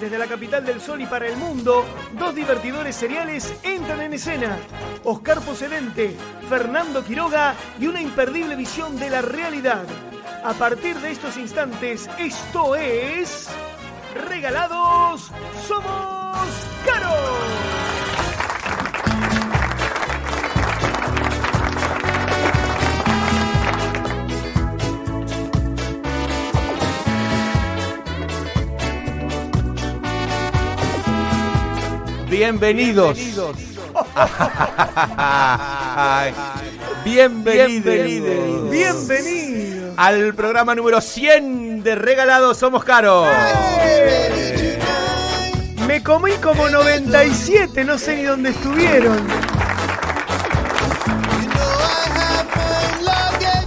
Desde la capital del sol y para el mundo, dos divertidores seriales entran en escena. Oscar Pocedente, Fernando Quiroga y una imperdible visión de la realidad. A partir de estos instantes, esto es... Regalados Somos Bienvenidos. Ay, Bienvenidos. Bienvenido. Al programa número 100 de Regalados Somos Caros. Me comí como 97, no sé ni dónde estuvieron.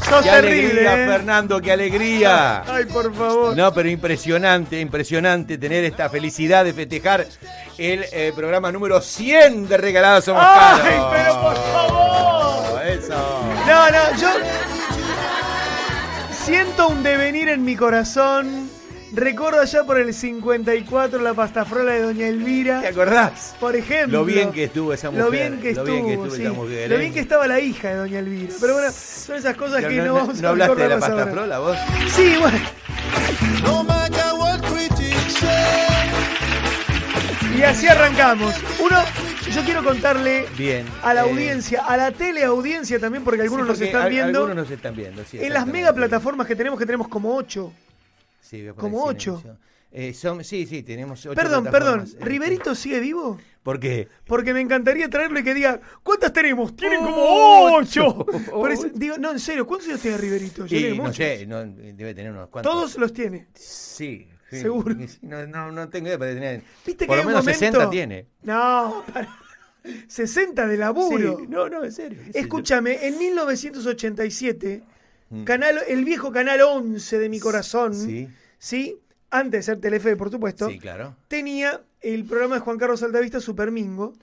Sos Qué terrible, alegría, ¿eh? Fernando, qué alegría. Ay, por favor. No, pero impresionante, impresionante tener esta felicidad de festejar el eh, programa número 100 de Regalados Somos Caros. Ay, pero por favor. Eso. No, no, yo siento un devenir en mi corazón. Recuerdo allá por el 54 la pastafrola de Doña Elvira. ¿Te acordás? Por ejemplo. Lo bien que estuvo esa mujer. Lo bien que lo estuvo, bien que estuvo sí. esa mujer, Lo ¿eh? bien que estaba la hija de Doña Elvira. Pero bueno, son esas cosas que no, no, vamos no a hablaste de la recordarlas pasta ahora. frola, vos. Sí, bueno. No matter what critics say. Y así arrancamos. Uno, yo quiero contarle Bien. a la eh, audiencia, a la teleaudiencia también, porque algunos sí, nos están viendo. Algunos nos están viendo, sí, En las mega plataformas que tenemos, que tenemos como ocho. Como ocho. Eh, son, sí, sí, tenemos ocho Perdón, perdón. ¿Riverito sigue vivo? ¿Por qué? Porque me encantaría traerlo y que diga, ¿cuántas tenemos? Tienen como Ocho. ocho. Por eso- digo, no, en serio, ¿cuántos años tiene Riverito? Y no muchos. sé, no, debe tener unos cuantos. Todos los tiene. Sí. sí. Seguro. No, no, no tengo idea, pero tener. ¿Viste que Por hay lo un menos momento- 60 tiene. No, para. 60 de laburo. Sí, No, no, en serio. qué sé yo. Escúchame, en 1987, Mm. Canal, el viejo canal 11 de mi corazón, Sí. ¿sí? antes de ser Telefe, por supuesto, Sí, claro. tenía el programa de Juan Carlos Altavista Supermingo,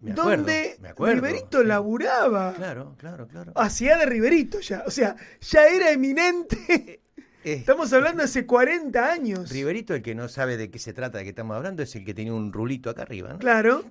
Me acuerdo, donde me acuerdo, Riverito sí. laburaba. Claro, claro, claro. Hacía de Riverito ya, o sea, ya era eminente. Eh, Estamos hablando hace 40 años. Riverito, el que no sabe de qué se trata, de qué estamos hablando, es el que tenía un rulito acá arriba, ¿no? Claro.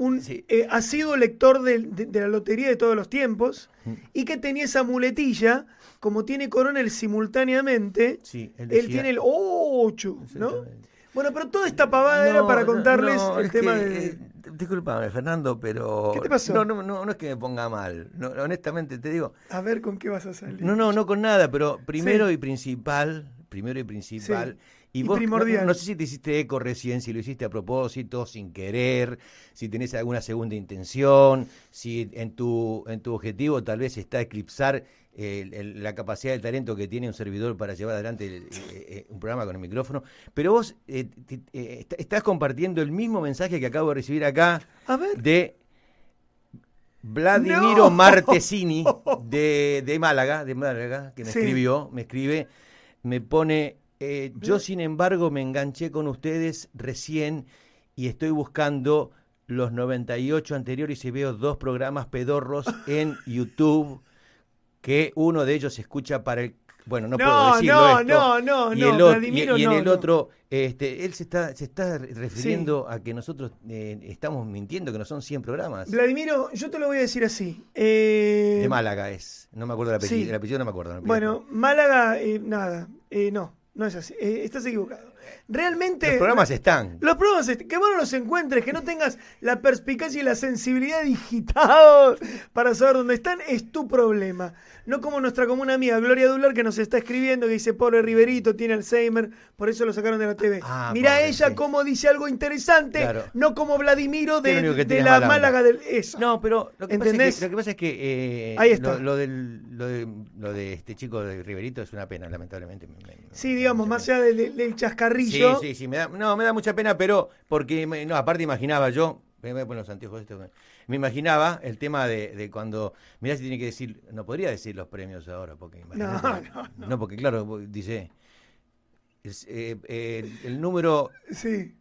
Un Sí. eh, asiduo lector de, de la lotería de todos los tiempos y que tenía esa muletilla, como tiene Coronel simultáneamente, Sí, él él, decía- tiene el 8, ¿no? Bueno, pero toda esta pavada era para contarles no, el tema que, de... eh, discúlpame, Fernando, pero. ¿Qué te pasó? No, no, no, no es que me ponga mal. Honestamente te digo. A ver con qué vas a salir. No, no, no con nada, pero primero Sí. y principal. Primero y principal. Y vos, no- primordial. No, sé si te hiciste eco recién, si lo hiciste a propósito, sin querer, si tenés alguna segunda intención, si en tu, en tu objetivo tal vez está eclipsar el- la capacidad del talento que tiene un servidor para llevar adelante el- eh, eh, un programa con el micrófono. Pero vos eh, te- estás compartiendo el mismo mensaje que acabo de recibir acá A ver. de Vladimiro No. Martesini de, de Málaga, de Málaga, que me Sí. escribió, me escribe, me pone, eh, yo sin embargo me enganché con ustedes recién y estoy buscando los 98 anteriores y veo dos programas pedorros en YouTube, que uno de ellos se escucha para el... Bueno, no, puedo No, decirlo no, esto. no, no, y no, el otro- y- en no, el no. otro, este, él se está, se está refiriendo a que nosotros eh, estamos mintiendo, que no son 100 programas. Vladimiro, yo te lo voy a decir así. Eh, De Málaga es. No me acuerdo el apellido. sí. El apellido no me acuerdo. no me Bueno, acuerdo. Málaga, eh, nada, eh, no, no es así. Eh, estás equivocado. Realmente. Los programas están. Los programas, est- que vos no los encuentres, que no tengas la perspicacia y la sensibilidad digitados para saber dónde están, es tu problema. No como nuestra común amiga Gloria Dular que nos está escribiendo que dice, pobre Riverito, tiene Alzheimer, por eso lo sacaron de la TV. Ah, Mira pobre, ella sí. cómo dice algo interesante, Claro. no como Vladimiro de, la. Málaga del... Eso. No, pero lo que, pasa es que, lo que pasa es que eh, Ahí está. Lo, lo del, lo, de, lo de este chico de Riverito es una pena, lamentablemente. Me- me- Sí, digamos, más allá del, del- Sí, sí, sí, me da, no, me da mucha pena, pero porque, me- no, aparte imaginaba yo, me voy a poner los anteojos estos, me- imaginaba el tema de, de cuando, mirá si tiene que decir, no podría decir los premios ahora, porque no, no, porque claro, dice, es, eh, eh, el número, Sí.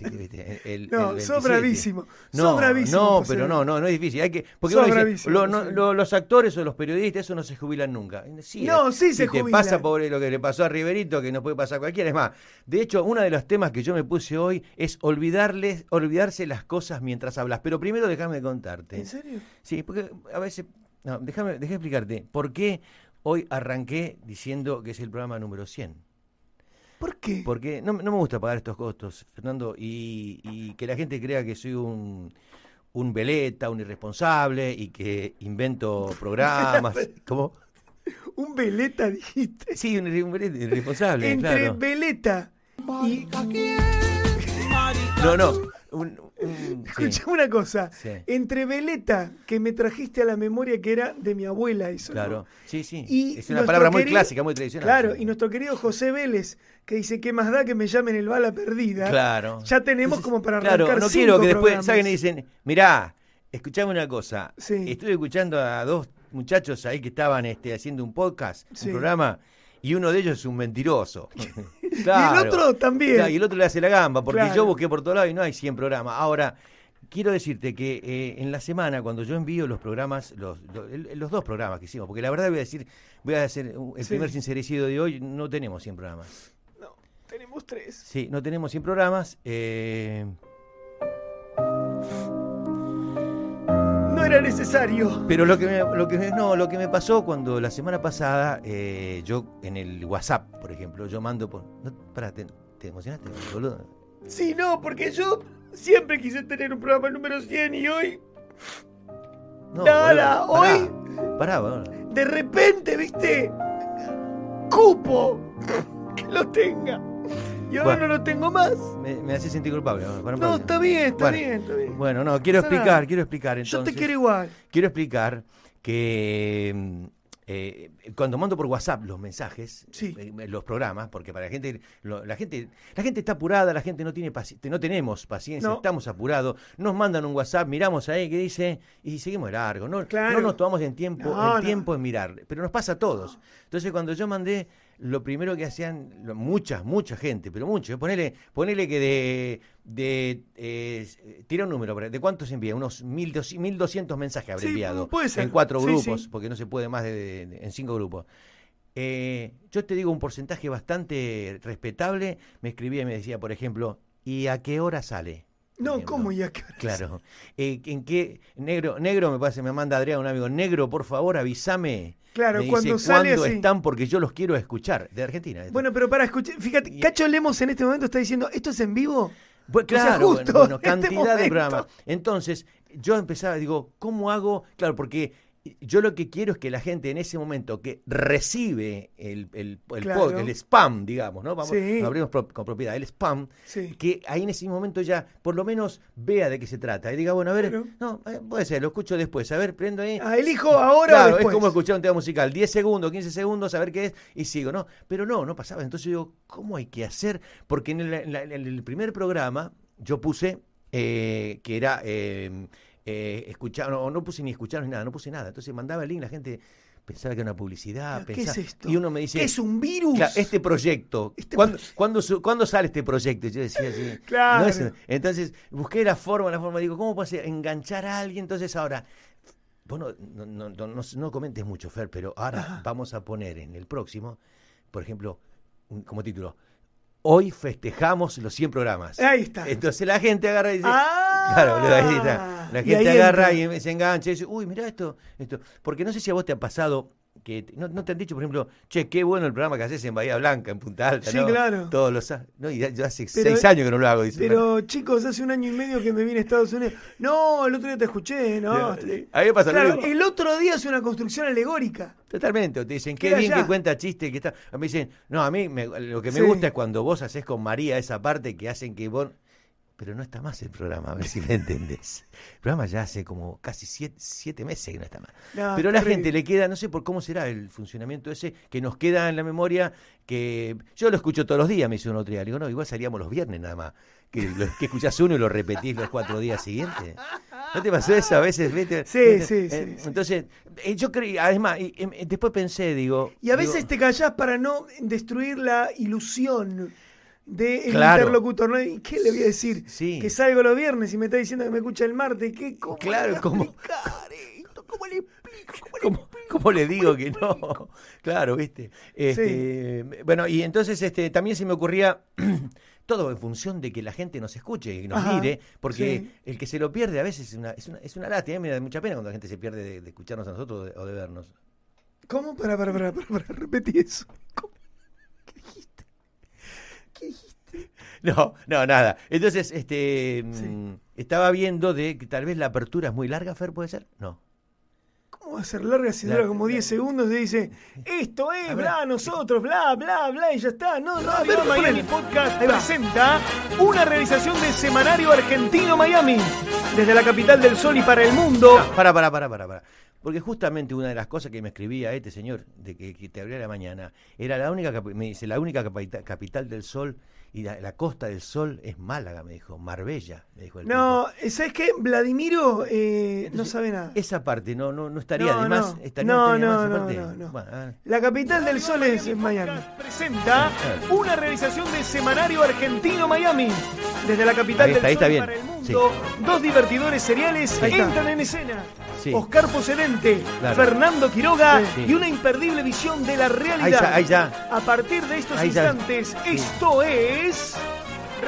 El, No, el sos 27. bravísimo. No, sos bravísimo. no, José. pero no, no, no es difícil. Hay que, porque Sos uno dice, bravísimo, lo- no- José. lo- los actores o los periodistas, eso no se jubilan nunca. Sí, No, eh, sí si se te jubilan. pasa pobre lo que le pasó a Riverito, que nos puede pasar a cualquiera. Es más, de hecho, uno de los temas que yo me puse hoy es olvidarles, olvidarse las cosas mientras hablas. Pero primero déjame contarte. ¿En serio? Sí, porque a veces, no, déjame, déjame explicarte por qué hoy arranqué diciendo que es el programa número 100. ¿Por qué? Porque no, no me gusta pagar estos costos, Fernando, y, y que la gente crea que soy un, un veleta, un irresponsable y que invento programas. ¿Cómo? Un veleta, dijiste. Sí, un, un veleta irresponsable, Entre claro. veleta y... No, no. Un, un- sí, Escucha una cosa. Sí. Entre veleta, que me trajiste a la memoria que era de mi abuela eso. ¿no? claro. Sí, sí. Y es una palabra muy querido- clásica, muy tradicional. Claro, y nuestro querido José Vélez, que dice, ¿qué más da que me llamen el bala perdida? Claro. Ya tenemos Entonces, como para arrancar Claro, no cinco quiero que después programas. salgan y dicen, mirá, escuchame una cosa. Sí. Estuve escuchando a dos muchachos ahí que estaban este, haciendo un podcast, Sí. un programa, y uno de ellos es un mentiroso. Y el otro también. Claro, y el otro le hace la gamba, porque Claro. yo busqué por todos lados y no hay 100 programas. Ahora, quiero decirte que eh, en la semana, cuando yo envío los programas, los, los, dos programas que hicimos, porque la verdad voy a decir, voy a hacer el Sí. primer sincericidio de hoy, no tenemos 100 programas. No, tenemos tres. Sí, no tenemos 100 programas. eh, era necesario. Pero lo que me, lo que me- no, lo que me pasó cuando la semana pasada, eh, yo en el WhatsApp, por ejemplo, yo mando por. No, pará, ¿te, te emocionaste, boludo? Sí, no, porque yo siempre quise tener un programa número 100 y hoy, No, Nada, boludo, pará, hoy- Pará, boludo. de repente, ¿viste? Cupo que lo tenga. Y ahora Bueno. no lo tengo más. Me, me hace sentir culpable. No, está bien, está Bueno, bien, está bien. Bueno, no, quiero nada. explicar, quiero explicar Yo te quiero igual. Quiero explicar que eh, cuando mando por WhatsApp los mensajes, Sí. eh, los programas, porque para la gente, lo- la gente, la gente está apurada, la gente no tiene no tenemos paciencia, No. estamos apurados, nos mandan un WhatsApp, miramos ahí que dice y seguimos de largo, no, Claro. no nos tomamos en tiempo, No, el tiempo en mirar, pero nos pasa a todos. Entonces cuando yo mandé lo primero que hacían lo- mucha, mucha gente, pero mucho, ponele, ponele que de, de eh, tira un número, ¿de cuántos envía? Unos 1200 1200 mensajes habré Sí, enviado puede ser. en cuatro Sí, grupos, sí. porque no se puede más de, de- de- en cinco grupos. Eh, yo te digo un porcentaje bastante respetable. Me escribía y me decía, por ejemplo, ¿y a qué hora sale? No, ejemplo. ¿cómo ya que Claro. Eh, ¿En qué? Negro, negro me parece, me manda Adrián, un amigo. Negro, por favor, avísame. Claro, me dice, cuando sale ¿cuándo así. están? Porque yo los quiero escuchar. De Argentina. esto. Bueno, pero para escuchar, fíjate, Y- Cacho Lemos en este momento está diciendo, ¿esto es en vivo? Pues O sea, claro, bueno, bueno, en este cantidad de programas. Entonces, yo empezaba, digo, ¿cómo hago? Claro, porque yo lo que quiero es que la gente en ese momento que recibe el, el, el, Claro. pod- el spam, digamos, ¿no? Vamos, Sí. abrimos pro- con propiedad, el spam, Sí. que ahí en ese momento ya por lo menos vea de qué se trata. Y diga, bueno, a ver, no, eh, puede ser, lo escucho después, a ver, prendo ahí. Ah, elijo ahora Claro, o después. es como escuchar un tema musical, 10 segundos, 15 segundos, a ver qué es, y sigo, ¿no? Pero no, no pasaba. Entonces yo digo, ¿cómo hay que hacer? Porque en el, en la- en el primer programa yo puse eh, que era eh, eh, escuchar, no, no puse ni escuchar ni nada, no puse nada. Entonces mandaba el link, la gente pensaba que era una publicidad. ¿Qué pensaba- es esto? Y uno me dice, ¿Qué es un virus? Claro, este proyecto, Este ¿cuándo, proyecto. cuándo su- cuándo sale este proyecto? Y Yo decía así. Claro. no es- entonces busqué la forma, la forma, digo, ¿cómo puedo hacer? enganchar a alguien? Entonces ahora, vos no, no, no, no- comentes mucho, Fer, pero ahora Ajá. vamos a poner en el próximo, por ejemplo, como título, Hoy festejamos los 100 programas. Ahí está. Entonces la gente agarra y dice, Ah. Claro, boludo, ahí está. La Y gente agarra entra. y se engancha y dice, uy, mirá esto, esto. Porque no sé si a vos te ha pasado que no, no te han dicho, por ejemplo, che, qué bueno el programa que haces en Bahía Blanca, en Punta Alta, Sí, ¿no? claro. Todos los no, y ya- yo hace Pero- seis años que no lo hago, dice. Pero chicos, hace un año y medio que me vine a Estados Unidos. No, el otro día te escuché, ¿no? A mí me pasa Claro, el otro día es una construcción alegórica. Totalmente, te dicen, qué bien allá. que cuenta chistes, que está. A mí dicen, no, a mí me- lo que me Sí. gusta es cuando vos haces con María esa parte que hacen que vos. Pero no está más el programa, a ver si me entendés. El programa ya hace como casi siete, siete meses que no está más. No, Pero a la gente le queda, no sé por cómo será el funcionamiento ese, que nos queda en la memoria, que yo lo escucho todos los días, me dice un otro día. Le digo, no, igual salíamos los viernes nada más. Que, lo- que escuchás uno y lo repetís los cuatro días siguientes. ¿No te pasó eso a veces? ¿Viste? Sí, ¿Viste? sí, sí, Eh, sí. Entonces, eh, yo creí, además, y, em, después pensé, digo. Y a digo, veces te callás para no destruir la ilusión del Claro. interlocutor. ¿no? ¿Y qué le voy a decir? Sí. Que salgo los viernes y me está diciendo que me escucha el martes. ¿Qué, ¿Cómo Claro, le ¿cómo? esto? ¿Cómo le explico? ¿Cómo le ¿Cómo, cómo le digo que no? Claro, viste. Este, Bueno, y entonces este, también se me ocurría todo en función de que la gente nos escuche y nos Ajá, mire, porque sí. el que se lo pierde a veces es una, es una, es una lástima. Me da mucha pena cuando la gente se pierde de, de escucharnos a nosotros o de, o de vernos. ¿Cómo? Para, para, para, para, para, repetí eso. ¿Cómo? ¿Qué dijiste? ¿Qué dijiste? No, no, nada. Entonces, este, Sí. mm, estaba viendo de que tal vez la apertura es muy larga, Fer, ¿puede ser? No. ¿Cómo va a ser larga si dura como la- 10 segundos y dice, esto es, bla, nosotros, bla, bla, bla, y ya está? No, no, no, Miami. Podcast presenta una realización de Semanario Argentino Miami, desde la capital del sol y para el mundo. Para, para, para, para, para. Porque justamente una de las cosas que me escribía este señor, de que, que te abría la mañana, era la única, me dice, la única capita- capital del sol y la, la costa del sol es Málaga, me dijo, Marbella, me dijo el No, tipo. ¿sabes qué? Vladimiro eh, no sabe nada. Esa parte no, no, no estaría No, de más. no. estaría, No, estaría no, más no, parte. no, no. Bueno, ah, La capital del sol es Miami. Presenta una realización de Semanario Argentino Miami. Desde la capital Ahí está, ahí del sol para el mundo, dos divertidores seriales Ahí entran en escena. Sí. Oscar Pocedente, Claro. Fernando Quiroga Sí. y una imperdible visión de la ahí, realidad. ya, ahí ya. A partir de estos Ahí ya. instantes, esto es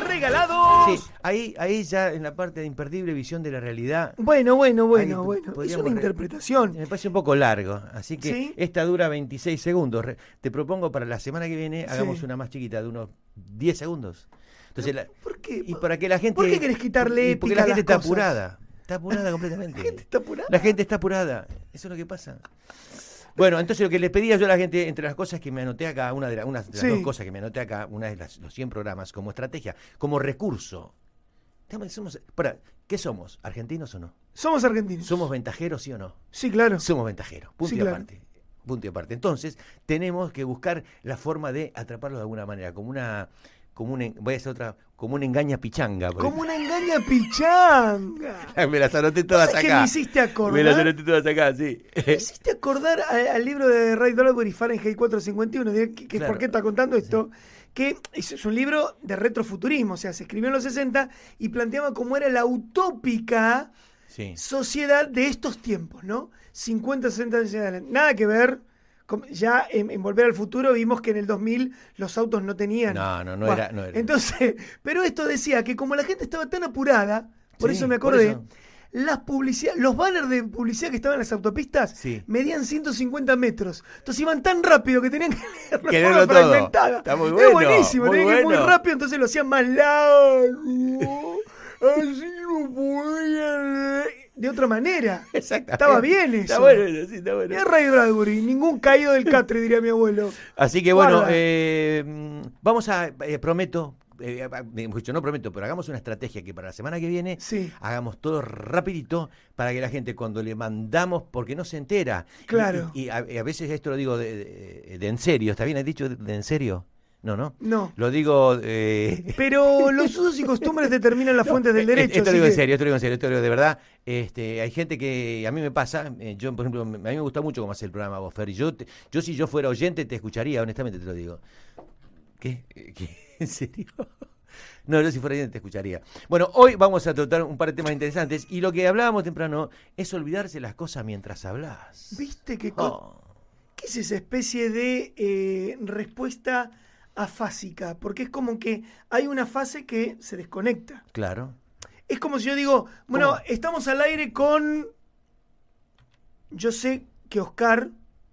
Regalados. Sí, ahí, ahí ya en la parte de imperdible visión de la realidad. Bueno, bueno, bueno, Ahí bueno. Es una re- interpretación. Me parece un poco largo, así que ¿Sí? esta dura 26 segundos. Te propongo para la semana que viene hagamos Sí. una más chiquita de unos 10 segundos. Entonces, la- ¿Por qué? y para que la gente ¿Por qué querés quitarle y porque la a gente las está cosas? apurada, está apurada completamente. La gente está apurada. La gente está apurada, eso es lo que pasa. Bueno, entonces lo que les pedía yo a la gente, entre las cosas que me anoté acá, una de, la- una de las Sí. dos cosas que me anoté acá, una de las, los 100 programas, como estrategia, como recurso. Somos, para, ¿Qué somos? ¿Argentinos o no? Somos argentinos. ¿Somos ventajeros, sí o no? Sí, claro. Somos ventajeros, punto Sí, y claro. aparte. Punto y aparte. Entonces, tenemos que buscar la forma de atraparlo de alguna manera, como una, como un, voy a hacer otra, como una engaña pichanga. Como una engaña pichanga. me las anoté todas ¿Sabes qué acá. me hiciste acordar? Me las anoté todas acá, sí. Me hiciste acordar a- al libro de Ray Bradbury, Fahrenheit 451, de- que, que Claro. ¿por qué está contando esto? Que es, es un libro de retrofuturismo, o sea, se escribió en los 60 y planteaba cómo era la utópica Sí. sociedad de estos tiempos, ¿no? 50, 60 años adelante. Nada que ver. Ya en, en Volver al Futuro vimos que en el 2000 los autos no tenían. No, no, era- no era. Entonces, pero esto decía que como la gente estaba tan apurada, por Sí, eso me acordé, eso. las publicidad, los banners de publicidad que estaban en las autopistas Sí. medían 150 metros. Entonces iban tan rápido que tenían que leerlo fragmentada. Está muy Era bueno, buenísimo, muy tenían que ir muy rápido, entonces lo hacían más largo. Así no podían leer. De otra manera. Exactamente. Estaba bien Está eso. bueno eso, sí, está bueno. Es Ray Bradbury, ningún caído del catre, diría mi abuelo. Así que bueno, eh, vamos a, eh, prometo, eh, dicho, no prometo, pero hagamos una estrategia que para la semana que viene Sí. hagamos todo rapidito para que la gente cuando le mandamos, porque no se entera. Claro. Y, y a, veces esto lo digo de, de- de en serio, ¿está bien? ¿Has dicho de, de en serio? No, no. No. Lo digo... eh, Pero los usos y costumbres determinan las fuentes del derecho. Esto lo digo en serio, esto lo digo en serio, esto lo digo de verdad. Este, hay gente que a mí me pasa, eh, yo por ejemplo, a mí me gusta mucho cómo hace el programa vos, Fer, y yo, te- yo si yo fuera oyente te escucharía, honestamente te lo digo. ¿Qué? ¿Qué? ¿En serio? No, yo si fuera oyente te escucharía. Bueno, hoy vamos a tratar un par de temas interesantes y lo que hablábamos temprano es olvidarse las cosas mientras hablas. ¿Viste qué, Oh, qué es esa especie de eh, respuesta afásica? Porque es como que hay una fase que se desconecta. claro. Es como si yo digo, bueno, ¿Cómo? estamos al aire con. Yo sé que Oscar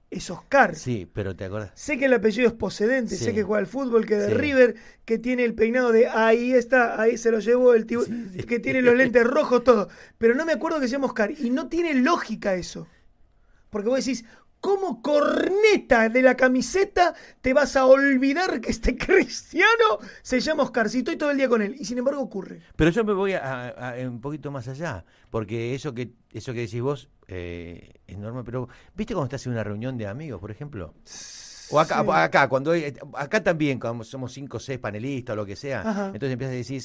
es Oscar. Sí, pero te acordás. Sé que el apellido es Posedente, Sí. sé que juega al fútbol, que de Sí. River, que tiene el peinado de ahí está, ahí se lo llevó el tipo, que tiene los lentes rojos, todo. Pero no me acuerdo que se llama Oscar. Y no tiene lógica eso. Porque vos decís, ¿cómo corneta de la camiseta te vas a olvidar que este cristiano se llama Oscar? Si estoy todo el día con él. Y sin embargo ocurre. Pero yo me voy a, a- a un poquito más allá, porque eso que eso que decís vos eh, es normal, pero ¿viste cuando estás en una reunión de amigos, por ejemplo? O acá, Sí. acá, cuando acá también, cuando somos cinco o seis panelistas o lo que sea, Ajá. entonces empiezas a decir,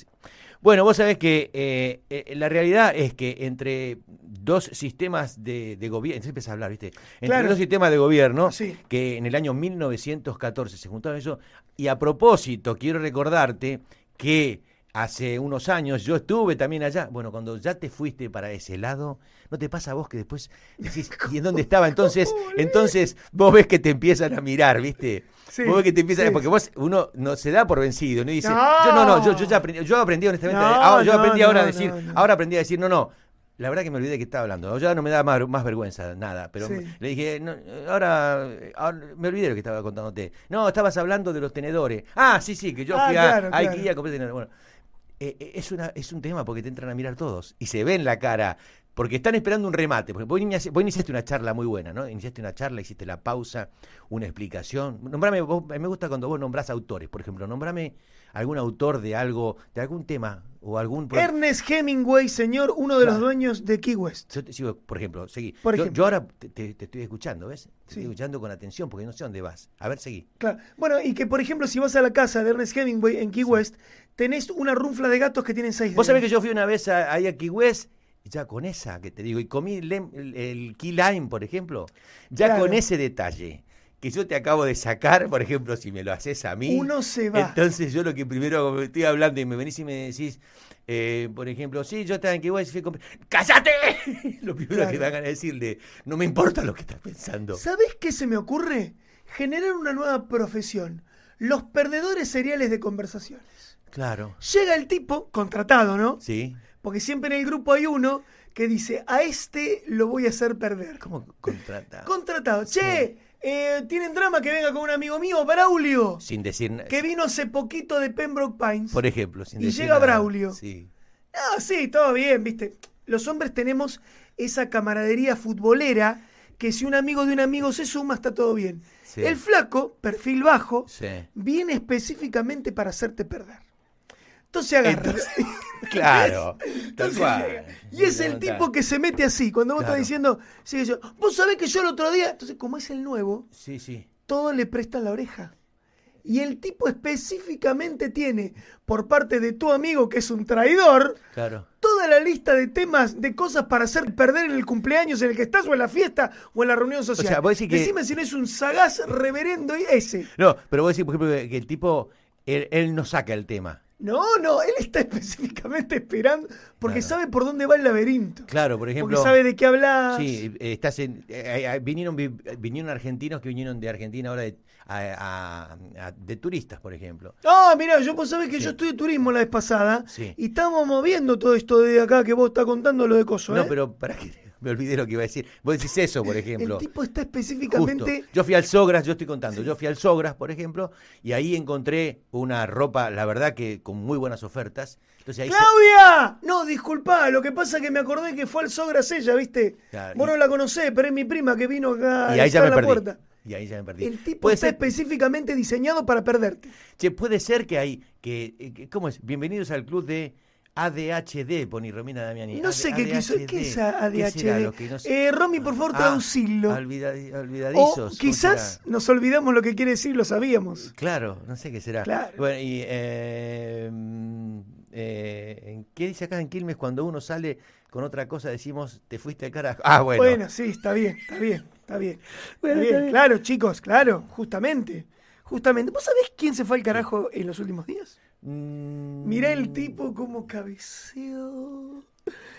bueno, vos sabés que eh, eh, la realidad es que entre dos sistemas de, de gobierno, entonces empiezas a hablar, ¿viste? Entre Claro. dos sistemas de gobierno, Sí. que en el año 1914 se juntaron eso, y a propósito, quiero recordarte que hace unos años yo estuve también allá, bueno, cuando ya te fuiste para ese lado, ¿no te pasa a vos que después decís, ¿y en dónde estaba? Entonces, entonces vos ves que te empiezan a mirar, ¿viste? Sí, vos ves que te empiezan, sí. porque vos, uno no se da por vencido, no dice, No. yo no, no, yo, yo ya aprendí, yo aprendí honestamente, No, ahora- yo no, aprendí ahora a decir, ahora aprendí a decir, no, no, la verdad que me olvidé que estaba hablando. Ya no me da más, más vergüenza, nada. Pero Sí. le dije, no, ahora, ahora me olvidé lo que estaba contándote. No, estabas hablando de los tenedores. Ah, sí, sí, que yo Ah, fui a, claro, a claro. A comprar tenedores. Bueno, eh, eh, es, una, es un tema porque te entran a mirar todos y se ve en la cara. Porque están esperando un remate. Porque vos iniciaste una charla muy buena, ¿no? Iniciaste una charla, hiciste la pausa, una explicación. Nombrame, vos- me gusta cuando vos nombrás autores, por ejemplo. Nombrame algún autor de algo, de algún tema o algún... Ernest Hemingway, señor, uno de los dueños de Key West. Yo te sigo, por ejemplo, seguí. Por yo, ejemplo. yo ahora te, te- te estoy escuchando, ¿ves? Te Sí. estoy escuchando con atención porque no sé dónde vas. A ver, seguí. Claro. Bueno, y que por ejemplo, si vas a la casa de Ernest Hemingway en Key West, tenés una runfla de gatos que tienen seis Vos sabés que yo fui una vez a- ahí a Key West, ya con esa que te digo, y comí el, el Key Lime, por ejemplo, ya Claro. con ese detalle que yo te acabo de sacar, por ejemplo, si me lo haces a mí. Uno se va. Entonces yo lo que primero estoy hablando y me venís y me decís, eh, por ejemplo, sí, yo estaba en y fui a comprar. ¡Cállate! lo primero Claro. que me hagan es decirle, no me importa lo que estás pensando. ¿Sabés qué se me ocurre? Generar una nueva profesión. Los perdedores seriales de conversaciones. Claro. Llega el tipo, contratado, ¿no? Sí. Porque siempre en el grupo hay uno que dice, a este lo voy a hacer perder. ¿Cómo contrata? Contratado. Che, eh, ¿tienen drama que venga con un amigo mío, Braulio? Sin decir nada. Que vino hace poquito de Pembroke Pines. Por ejemplo, sin Y decir llega nada. Braulio. Sí. Ah, sí, todo bien, viste. Los hombres tenemos esa camaradería futbolera que si un amigo de un amigo se suma, está todo bien. Sí. El flaco, perfil bajo, Sí. viene específicamente para hacerte perder. Entonces agarra. Entonces- Claro. Tal Entonces cual. Y es el tipo que se mete así. Cuando vos Claro. estás diciendo, sigue yo, vos sabés que yo el otro día. Entonces, como es el nuevo, Sí, sí. todo le prestan la oreja. Y el tipo específicamente tiene, por parte de tu amigo que es un traidor, Claro. toda la lista de temas, de cosas para hacer perder en el cumpleaños en el que estás, o en la fiesta, o en la reunión social. sea, vos decís que- Decime si no es un sagaz reverendo y ese. No, pero vos decís, por ejemplo, que que el tipo, él, él no saca el tema. No, no, él está específicamente esperando porque Claro. sabe por dónde va el laberinto. Claro, por ejemplo. porque sabe de qué hablas. Sí, eh, estás en, eh, eh, vinieron, vi- vinieron argentinos que vinieron de Argentina ahora de, a- a- a- de turistas, por ejemplo. Ah, mira, yo vos sabés que Sí. yo estudié turismo la vez pasada Sí. y estábamos moviendo todo esto de acá que vos estás contando lo de coso, No, ¿eh? pero para que me olvidé lo que iba a decir. Vos decís eso, por ejemplo. El tipo está Justo. específicamente Yo fui al Sogras, yo estoy contando, yo fui al Sogras, por ejemplo, y ahí encontré una ropa, la verdad que con muy buenas ofertas. Entonces ahí se- ¡Claudia! No, disculpa, lo que pasa es que me acordé que fue al Sogras ella, ¿viste? Claro, Vos y- no la conocés, pero es mi prima que vino acá y a ahí ya me la perdí. puerta. Y ahí ya me perdí. El tipo Puede está ser- específicamente diseñado para perderte. Che, puede ser que hay, que, eh, que- ¿cómo es? Bienvenidos al club de ADHD, pone Romina Damiani. No sé qué quiso. ¿Qué es ADHD? ¿Qué no sé? Eh, Romy, por favor, Ah, traducilo. O olvidadizos. ¿cómo quizás nos olvidamos lo que quiere decir, lo sabíamos. Claro, no sé qué será. Claro. Bueno, y eh, eh, ¿en ¿qué dice acá en Quilmes? Cuando uno sale con otra cosa decimos, te fuiste al carajo. Ah, bueno. Bueno, sí, está bien, está bien, está bien. Bueno, Está bien, está bien. Claro, chicos, claro, justamente. Justamente. ¿Vos sabés quién se fue al carajo en los últimos días? Mm, Mirá el tipo como cabeceó.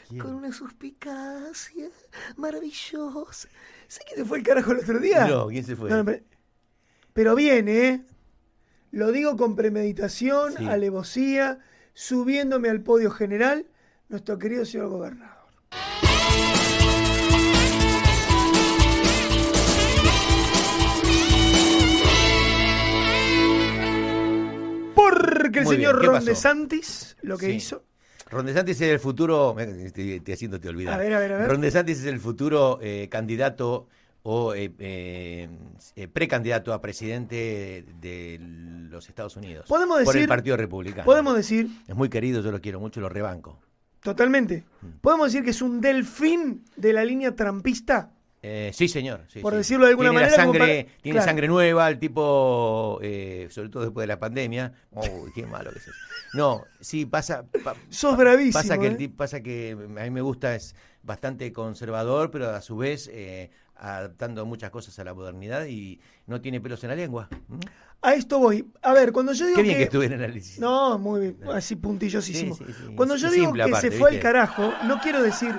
¿quién? Con una suspicacia maravillosa. ¿Sé quién se fue al carajo el otro día? No, ¿quién se fue? No, pero, pero bien, ¿eh? Lo digo con premeditación, Sí. alevosía, subiéndome al podio general, nuestro querido señor gobernador. Que el Muy señor bien, ¿qué Ron? DeSantis lo que Sí. hizo. Ron DeSantis es el futuro, me- estoy, estoy haciéndote olvidar. A ver, a ver, a ver. Ron DeSantis es el futuro eh, candidato o eh, eh, eh, precandidato a presidente de los Estados Unidos. Podemos por el decir- Partido Republicano. Podemos decir, Es muy querido, yo lo quiero mucho, lo rebanco. totalmente, Mm. podemos decir que es un delfín de la línea trampista. Eh, sí, señor. sí, Por sí. decirlo de alguna tiene manera, como sangre, para- tiene claro. sangre nueva, el tipo, eh, sobre todo después de la pandemia. Uy, qué malo que es. eso. No, sí, pasa. pa- Sos bravísimo. Pasa que, el ¿eh? pasa que a mí me gusta, es bastante conservador, pero a su vez eh, adaptando muchas cosas a la modernidad y no tiene pelos en la lengua. ¿Mm? A esto voy. A ver, cuando yo digo Qué bien que... que estuve en análisis. No, muy bien, así sí. Cuando yo digo que aparte, se fue al carajo, no quiero decir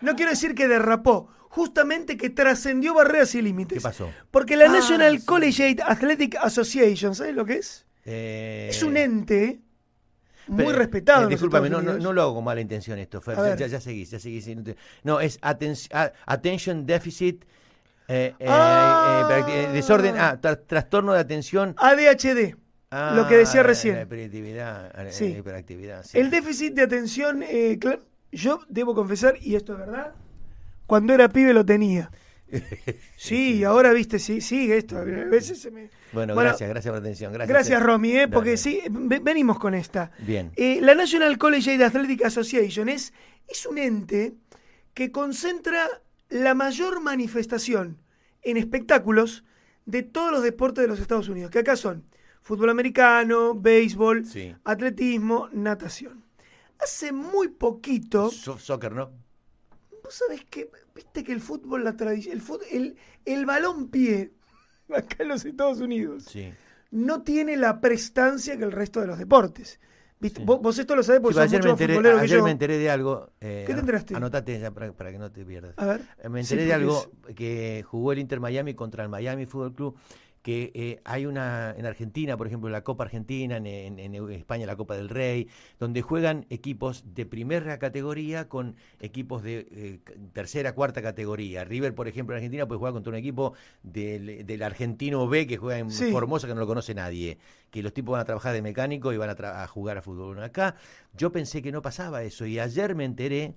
no quiero decir que derrapó, justamente que trascendió barreras y límites. ¿Qué pasó? Porque la Ah, National sí. Collegiate Athletic Association, ¿sabes lo que es? Eh, Es un ente muy Pero, respetado. eh, discúlpame, no, no, lo hago con mala intención esto, Fer. Ya, ya, ya seguís, ya seguís. no te- No, es aten- a- Attention Deficit. eh, eh, Ah. eh, eh, desorden, ah, tra- trastorno de atención. ADHD, Ah, lo que decía La recién. hiperactividad. Sí. hiperactividad, sí. El déficit de atención, eh, yo debo confesar, y esto es verdad, cuando era pibe lo tenía. Sí, y ahora viste, sí, sigue esto. A veces se me... Bueno, Bueno, gracias, gracias por la atención. Gracias, Gracias, eh. Romy, ¿eh? Dale. porque sí, ve- venimos con esta. Bien. Eh, la National Collegiate Athletic Association es, es un ente que concentra la mayor manifestación en espectáculos de todos los deportes de los Estados Unidos, que acá son fútbol americano, béisbol, Sí. atletismo, natación. Hace muy poquito, So- soccer, ¿no? Vos sabés que, viste que el fútbol, la tradición, el, fut- el, el balón pie, acá en los Estados Unidos, Sí. no tiene la prestancia que el resto de los deportes. ¿Viste? Sí. Vos, vos esto lo sabés Sí, porque pero sos ayer mucho me enteré, futbolero que ayer yo. me enteré de algo. eh, ¿Qué te enteraste? Anotate ya para, para que no te pierdas. A ver. Eh, Me Sí, enteré de algo que jugó el Inter Miami contra el Miami Fútbol Club, que eh, hay una en Argentina, por ejemplo, la Copa Argentina, en, en- en España la Copa del Rey, donde juegan equipos de primera categoría con equipos de eh, tercera, cuarta categoría. River, por ejemplo, en Argentina puede jugar contra un equipo del, del argentino B que juega en Sí. Formosa, que no lo conoce nadie, que los tipos van a trabajar de mecánico y van a, a jugar a fútbol. Acá yo pensé que no pasaba eso y ayer me enteré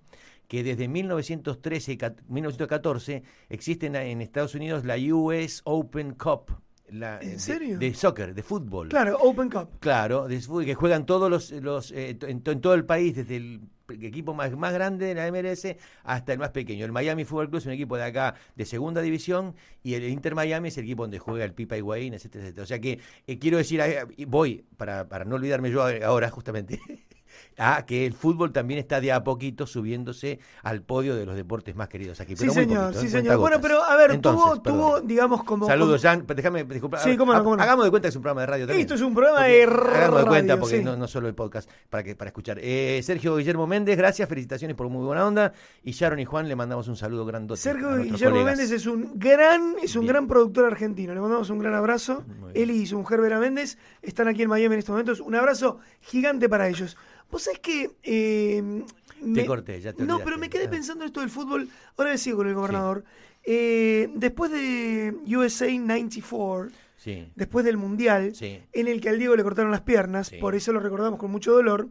que desde 1913 y cat- 1914 existe en, en Estados Unidos la US Open Cup. La, ¿En de- serio? De, soccer, de fútbol. Claro, Open Cup. Claro, de fútbol, que juegan todos los, los eh, en, to- en todo el país, desde el equipo más, más grande de la MLS hasta el más pequeño. El Miami Fútbol Club es un equipo de acá de segunda división y el Inter Miami es el equipo donde juega el Pipa Higuaín, etcétera, etcétera. O sea que eh, quiero decir, eh, voy, para, para no olvidarme yo ahora justamente, a que el fútbol también está de a poquito subiéndose al podio de los deportes más queridos aquí. Sí, Pero muy señor, poquito, sí, ¿eh? señor. Bueno, pero a ver, Entonces, tuvo, tuvo, digamos, como. Saludos, Jan. Déjame, disculpa. Sí, cómo no, cómo no. Hagamos de cuenta que es un programa de radio también. Esto es un programa Porque- de Hagamos de cuenta radio, porque sí. no, no solo el podcast para que para escuchar. Eh, Sergio Guillermo Méndez, gracias, felicitaciones por muy buena onda. Y Sharon y Juan le mandamos un saludo grandote. Sergio Guillermo colegas. Méndez es un gran, es un Bien. gran productor argentino. Le mandamos un gran abrazo. Él y su mujer Vera Méndez están aquí en Miami en estos momentos. Un abrazo gigante para ellos. Vos sabés que. eh, me- corté, ya te No, pero me quedé Ah. pensando en esto del fútbol. Ahora le sigo con el gobernador. Eh, después de USA 94, Sí, después del Mundial, sí. en el que al Diego le cortaron las piernas, por eso lo recordamos con mucho dolor.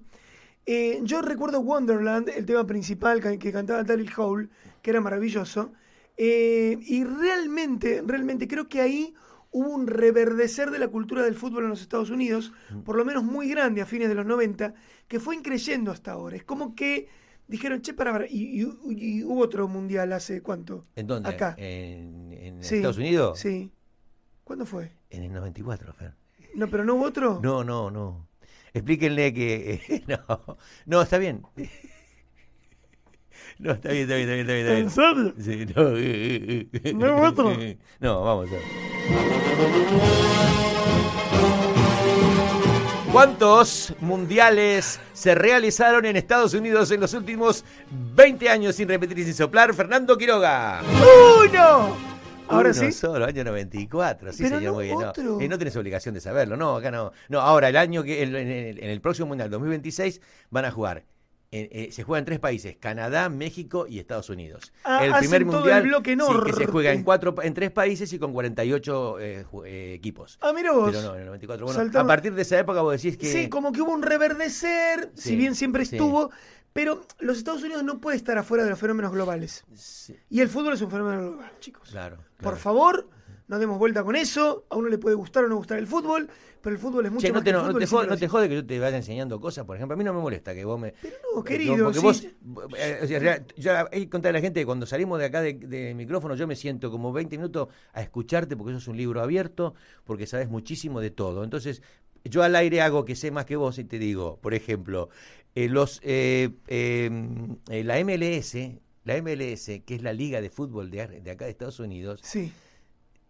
Eh, yo recuerdo Wonderland, el tema principal que, que cantaba Daryl Hall, que era maravilloso. Eh, y realmente, realmente creo que ahí hubo un reverdecer de la cultura del fútbol en los Estados Unidos, por lo menos muy grande a fines de los 90, que fue increyendo hasta ahora. Es como que dijeron, che, para, para, y, y- y hubo otro mundial hace cuánto? ¿En dónde? Acá. ¿En, en Sí, Estados Unidos? Sí. ¿Cuándo fue? En el 94, Fer. No, pero no hubo otro. No, no, no. Explíquenle que. no, no, está bien. No, está bien, está bien, está bien. Está bien, ¿En serio? Sí, no. eh, eh, ¿No hay otro? No, vamos a ver. ¿Cuántos mundiales se realizaron en Estados Unidos en los últimos 20 años sin repetir y sin soplar? Fernando Quiroga. ¡Uno! Ahora Uno sí. solo, año 94. Sí, Pero señor, no muy bien. No. Eh, no tenés obligación de saberlo, no, acá no. No, ahora, el año que, en el próximo Mundial 2026 van a jugar eh, eh, se juega en tres países, Canadá, México y Estados Unidos. Ah, el primer todo mundial el bloque sí, que se juega en cuatro en tres países y con 48 eh, eh, equipos. Ah, mira vos. Pero no, en el 94. Bueno, Saltamos- a partir de esa época vos decís que Sí, como que hubo un reverdecer, si bien siempre sí. estuvo, pero los Estados Unidos no puede estar afuera de los fenómenos globales. Sí, Y el fútbol es un fenómeno global, chicos. claro, Por claro. favor, no demos vuelta con eso. A uno le puede gustar o no gustar el fútbol, pero el fútbol es mucho Che, no más te, que no, te jode, siempre no lo te jode que yo te vaya enseñando cosas, por ejemplo. A mí no me molesta que vos me. Pero no, eh, querido, Porque sí. vos. eh, o sea, yo hay que contarle a la gente que cuando salimos de acá de, de micrófono, yo me siento como 20 minutos a escucharte porque eso es un libro abierto, porque sabes muchísimo de todo. Entonces, yo al aire hago que sé más que vos y te digo, por ejemplo, eh, los eh, eh, eh, la MLS. La MLS, que es la liga de fútbol de, de acá de Estados Unidos, Sí.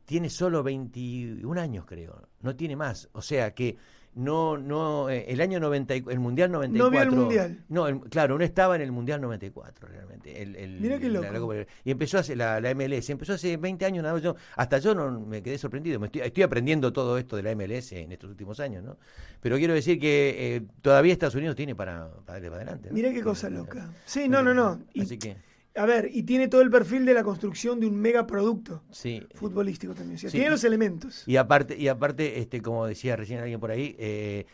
Tiene solo 21 años, creo. No tiene más. O sea que no, no, eh, el año 90, y- el Mundial 94. No vio el Mundial. No, el- claro, no estaba en el Mundial 94 realmente. El, el- Mirá qué loco. la y empezó hace la, la MLS, empezó hace 20 años, nada más, yo- hasta yo no me quedé sorprendido. Me estoy, estoy aprendiendo todo esto de la MLS en estos últimos años, ¿no? Pero quiero decir que eh, todavía Estados Unidos tiene para, para para adelante. ¿no? Mirá qué cosa loca. Sí, no, no, no. Y, Así que, A ver, y tiene todo el perfil de la construcción de un megaproducto sí. futbolístico también. O sea, Sí, tiene los elementos. Y aparte, y aparte, este, como decía recién alguien por ahí, eh,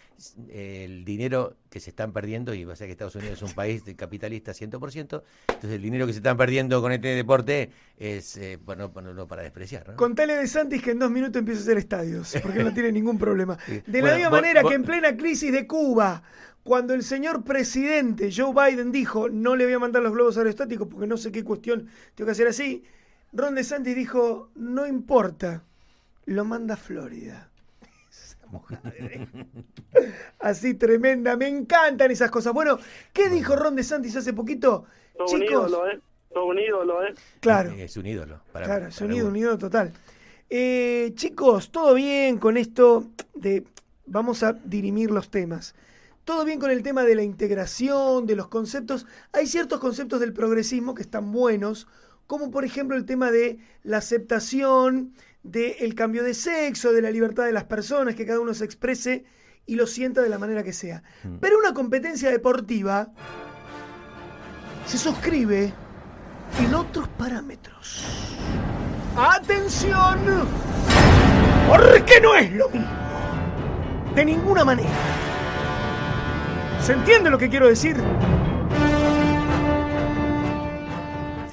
el dinero que se están perdiendo, y va a ser que Estados Unidos es un país capitalista 100%, entonces el dinero que se están perdiendo con este deporte es, eh, bueno, no, no para despreciar, ¿no? Contale de Santis que en dos minutos empieza a hacer estadios, porque no tiene ningún problema. De la Bueno, misma vos- manera vos- que en plena crisis de Cuba, cuando el señor presidente Joe Biden dijo no le voy a mandar los globos aerostáticos porque no sé qué cuestión tengo que hacer así, Ron DeSantis dijo no importa, lo manda a Florida. Esa mojadera. Así tremenda, me encantan esas cosas. Bueno, ¿qué dijo Ron DeSantis hace poquito? Todo un Chicos, ídolo, ¿eh? Todo un ídolo, ¿eh? claro. Es un ídolo. Para, Claro, para sonido uno. unido total. Eh, chicos, todo bien con esto de. Vamos a dirimir los temas. Todo bien con el tema de la integración, de los conceptos. Hay ciertos conceptos del progresismo que están buenos, como por ejemplo el tema de la aceptación, del cambio de sexo, de la libertad de las personas, que cada uno se exprese y lo sienta de la manera que sea. Mm. Pero una competencia deportiva se suscribe en otros parámetros. ¡Atención! Porque no es lo mismo. De ninguna manera. ¿Se entiende lo que quiero decir?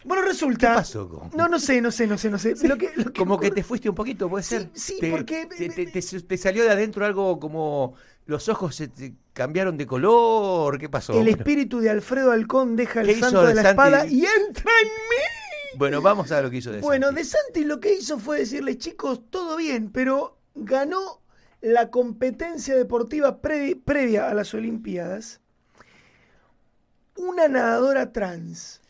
Bueno, resulta. ¿Qué pasó con- No, no sé, no sé, no sé, no sé. Lo que- lo que Como que te fuiste un poquito, puede Sí, ser. sí, Te- porque- Te, te- te- te salió de adentro algo como. Los ojos se te cambiaron de color. ¿Qué pasó? El Bueno, espíritu de Alfredo Halcón deja ¿Qué el santo de De la Santi? espada y entra en mí. Bueno, vamos a ver lo que hizo de Bueno, Santi. De Santi lo que hizo fue decirle, chicos, todo bien, pero ganó la competencia deportiva pre- previa a las Olimpiadas una nadadora trans.